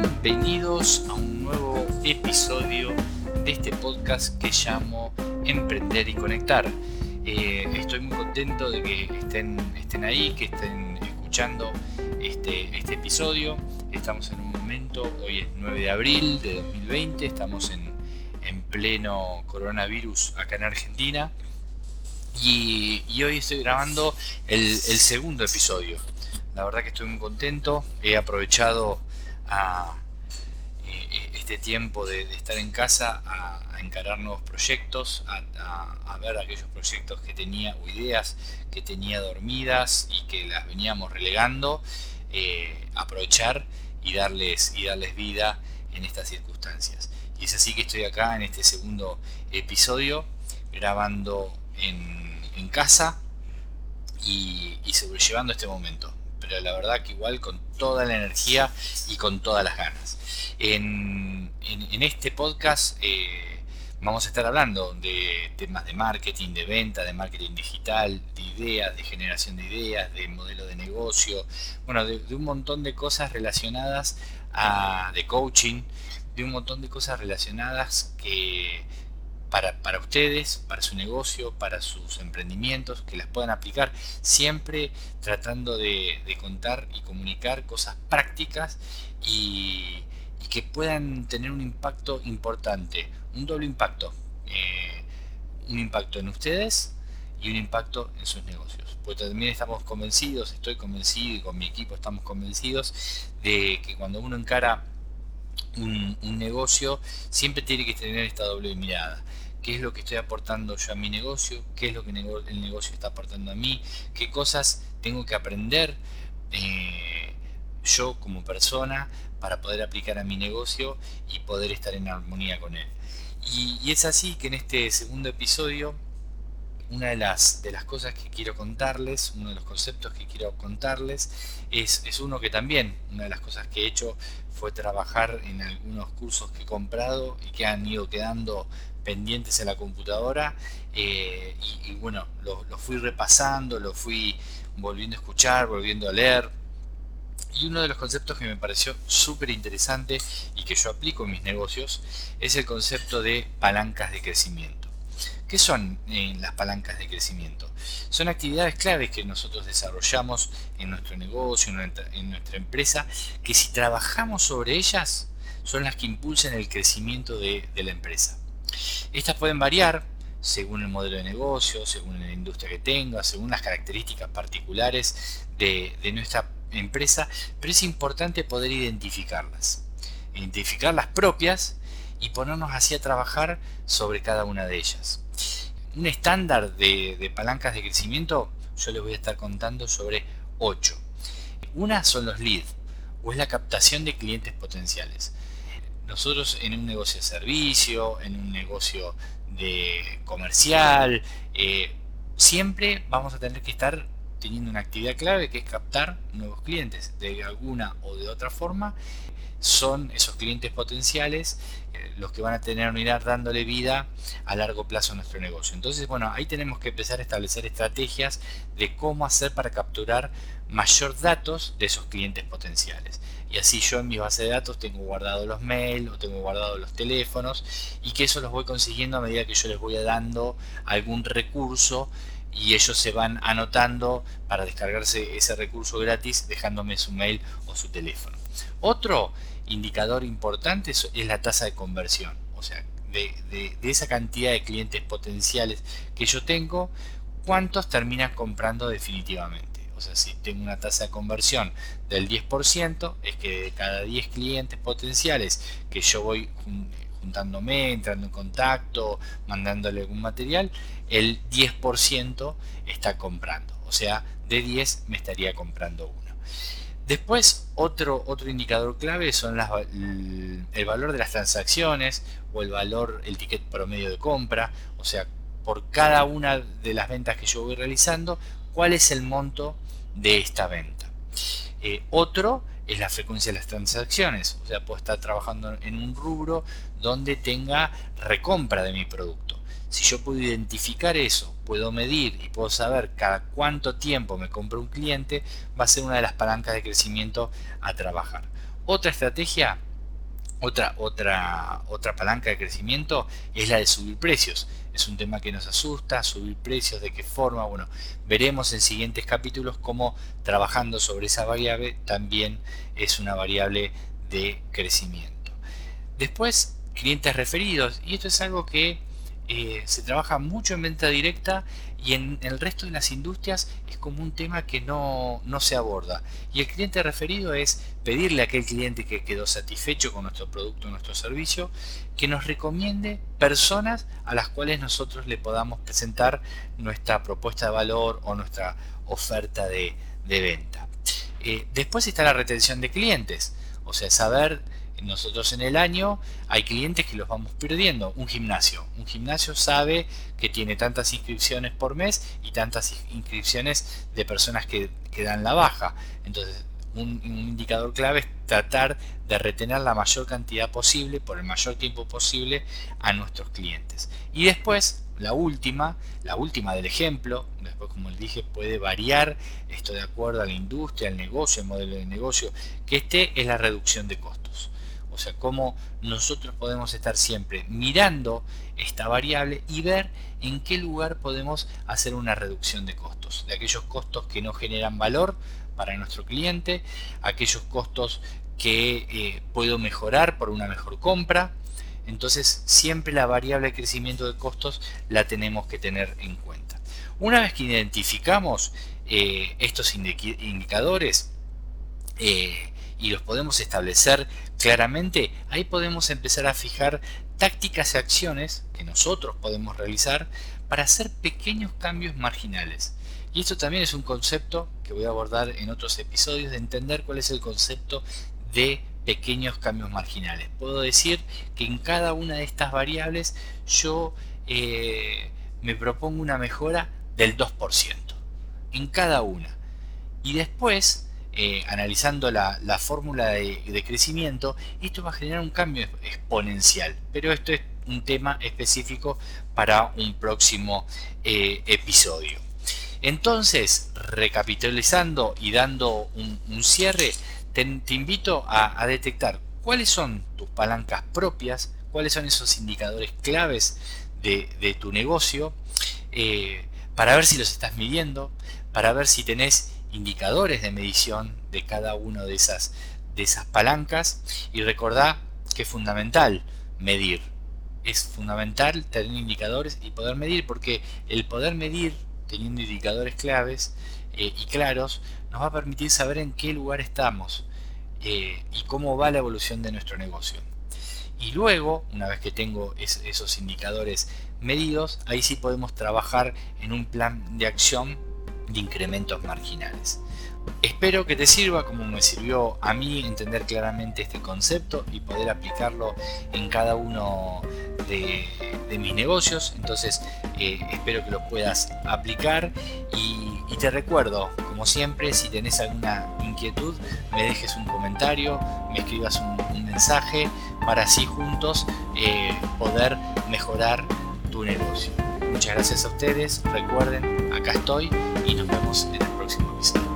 Bienvenidos a un nuevo episodio de este podcast que llamo Emprender y Conectar. Eh, estoy muy contento de que estén, estén ahí, que estén escuchando este, este episodio. Estamos en un momento, hoy es 9 de abril de 2020, estamos en, en pleno coronavirus acá en Argentina. Y, hoy estoy grabando el, segundo episodio. La verdad que estoy muy contento. He aprovechado a, eh, este tiempo de, estar en casa a, encarar nuevos proyectos, a, ver aquellos proyectos que tenía o ideas que tenía dormidas y que las veníamos relegando, eh, aprovechar y darles, y darles vida en estas circunstancias. Y es así que estoy acá en este segundo episodio grabando en, casa y, y sobrellevando este momento pero la verdad que igual con toda la energía y con todas las ganas. En, este podcast eh, vamos a estar hablando de temas de marketing, de venta, de marketing digital, de ideas, de generación de ideas, de modelo de negocio, bueno, de, un montón de cosas relacionadas a, de coaching, de un montón de cosas relacionadas que para, para, ustedes, para su negocio, para sus emprendimientos, que las puedan aplicar, siempre tratando de, contar y comunicar cosas prácticas y, que puedan tener un impacto importante, un doble impacto, eh, un impacto en ustedes y un impacto en sus negocios. Pues también estamos convencidos, estoy convencido y con mi equipo estamos convencidos de que cuando uno encara un, negocio siempre tiene que tener esta doble mirada. Qué es lo que estoy aportando yo a mi negocio, qué es lo que el negocio está aportando a mí, qué cosas tengo que aprender eh, yo como persona para poder aplicar a mi negocio y poder estar en armonía con él. Y, es así que en este segundo episodio, una de las, de las cosas que quiero contarles, uno de los conceptos que quiero contarles, es, es uno que también, una de las cosas que he hecho fue trabajar en algunos cursos que he comprado y que han ido quedando pendientes en la computadora eh, y, bueno, lo, fui repasando, lo fui volviendo a escuchar, volviendo a leer. Y uno de los conceptos que me pareció súper interesante y que yo aplico en mis negocios es el concepto de palancas de crecimiento. ¿Qué son eh, las palancas de crecimiento? Son actividades claves que nosotros desarrollamos en nuestro negocio, en nuestra, empresa, que si trabajamos sobre ellas, son las que impulsan el crecimiento de la empresa. Estas pueden variar según el modelo de negocio, según la industria que tenga, según las características particulares de, nuestra empresa, pero es importante poder identificarlas. Identificar las propias y ponernos así a trabajar sobre cada una de ellas. Un estándar de, de palancas de crecimiento, yo les voy a estar contando sobre 8. Una son los leads, o es la captación de clientes potenciales. Nosotros en un negocio de servicio, en un negocio de comercial, eh, siempre vamos a tener que estar teniendo una actividad clave que es captar nuevos clientes de alguna o de otra forma. Son esos clientes potenciales eh, los que van a tener unidad dándole vida a largo plazo a nuestro negocio. Entonces, bueno, ahí tenemos que empezar a establecer estrategias de cómo hacer para capturar mayor datos de esos clientes potenciales y así yo en mi base de datos tengo guardado los mails o tengo guardado los teléfonos y que eso los voy consiguiendo a medida que yo les voy dando algún recurso y ellos se van anotando para descargarse ese recurso gratis dejándome su mail o su teléfono. Otro indicador importante es la tasa de conversión, o sea, de, de esa cantidad de clientes potenciales que yo tengo, cuántos terminan comprando definitivamente. O sea, si tengo una tasa de conversión del 10%, es que de cada 10 clientes potenciales que yo voy juntándome, entrando en contacto, mandándole algún material, el 10% está comprando. O sea, de 10 me estaría comprando uno. Después, otro, otro indicador clave son el valor de las transacciones o el valor, el ticket promedio de compra. O sea, por cada una de las ventas que yo voy realizando, cuál es el monto de esta venta. Eh, otro es la frecuencia de las transacciones, o sea, puedo estar trabajando en un rubro donde tenga recompra de mi producto. Si yo puedo identificar eso, puedo medir y puedo saber cada cuánto tiempo me compra un cliente, va a ser una de las palancas de crecimiento a trabajar. Otra estrategia, otra, otra, otra palanca de crecimiento es la de subir precios. Es un tema que nos asusta, subir precios, de qué forma. Bueno, veremos en siguientes capítulos cómo trabajando sobre esa variable también es una variable de crecimiento. Después, clientes referidos. Y esto es algo que eh, se trabaja mucho en venta directa y en el resto de las industrias es como un tema que no, se aborda. Y el cliente referido es pedirle a aquel cliente que quedó satisfecho con nuestro producto o nuestro servicio que nos recomiende personas a las cuales nosotros le podamos presentar nuestra propuesta de valor o nuestra oferta de, venta. Eh, después está la retención de clientes, o sea, saber nosotros en el año hay clientes que los vamos perdiendo. Un gimnasio. Un gimnasio sabe que tiene tantas inscripciones por mes y tantas inscripciones de personas que, que dan la baja. Entonces, un, indicador clave es tratar de retener la mayor cantidad posible, por el mayor tiempo posible, a nuestros clientes. Y después, la última, la última del ejemplo, después como les dije, puede variar esto de acuerdo a la industria, al negocio, el modelo de negocio, que este es la reducción de costos. O sea, cómo nosotros podemos estar siempre mirando esta variable y ver en qué lugar podemos hacer una reducción de costos. De aquellos costos que no generan valor para nuestro cliente, aquellos costos que eh, puedo mejorar por una mejor compra. Entonces siempre la variable de crecimiento de costos la tenemos que tener en cuenta. Una vez que identificamos eh, estos indicadores, eh, y los podemos establecer claramente, ahí podemos empezar a fijar tácticas y acciones que nosotros podemos realizar para hacer pequeños cambios marginales. Y esto también es un concepto que voy a abordar en otros episodios de entender cuál es el concepto de pequeños cambios marginales. Puedo decir que en cada una de estas variables yo eh, me propongo una mejora del 2%. En cada una. Y después eh, analizando la, fórmula de, crecimiento, esto va a generar un cambio exponencial. Pero esto es un tema específico para un próximo eh, episodio. Entonces, recapitalizando y dando un, cierre, te, invito a, detectar cuáles son tus palancas propias, cuáles son esos indicadores claves de, tu negocio, eh, para ver si los estás midiendo, para ver si tenés indicadores de medición de cada una de esas, de esas palancas y recordá que es fundamental medir. Es fundamental tener indicadores y poder medir porque el poder medir teniendo indicadores claves eh, y claros nos va a permitir saber en qué lugar estamos eh, y cómo va la evolución de nuestro negocio. Y luego, una vez que tengo esos indicadores medidos, ahí sí podemos trabajar en un plan de acción de incrementos marginales. Espero que te sirva como me sirvió a mí entender claramente este concepto y poder aplicarlo en cada uno de, mis negocios. Entonces eh, espero que lo puedas aplicar y, te recuerdo, como siempre, si tenés alguna inquietud, me dejes un comentario, me escribas un, mensaje para así juntos eh, poder mejorar tu negocio. Muchas gracias a ustedes, recuerden, acá estoy y nos vemos en el próximo episodio.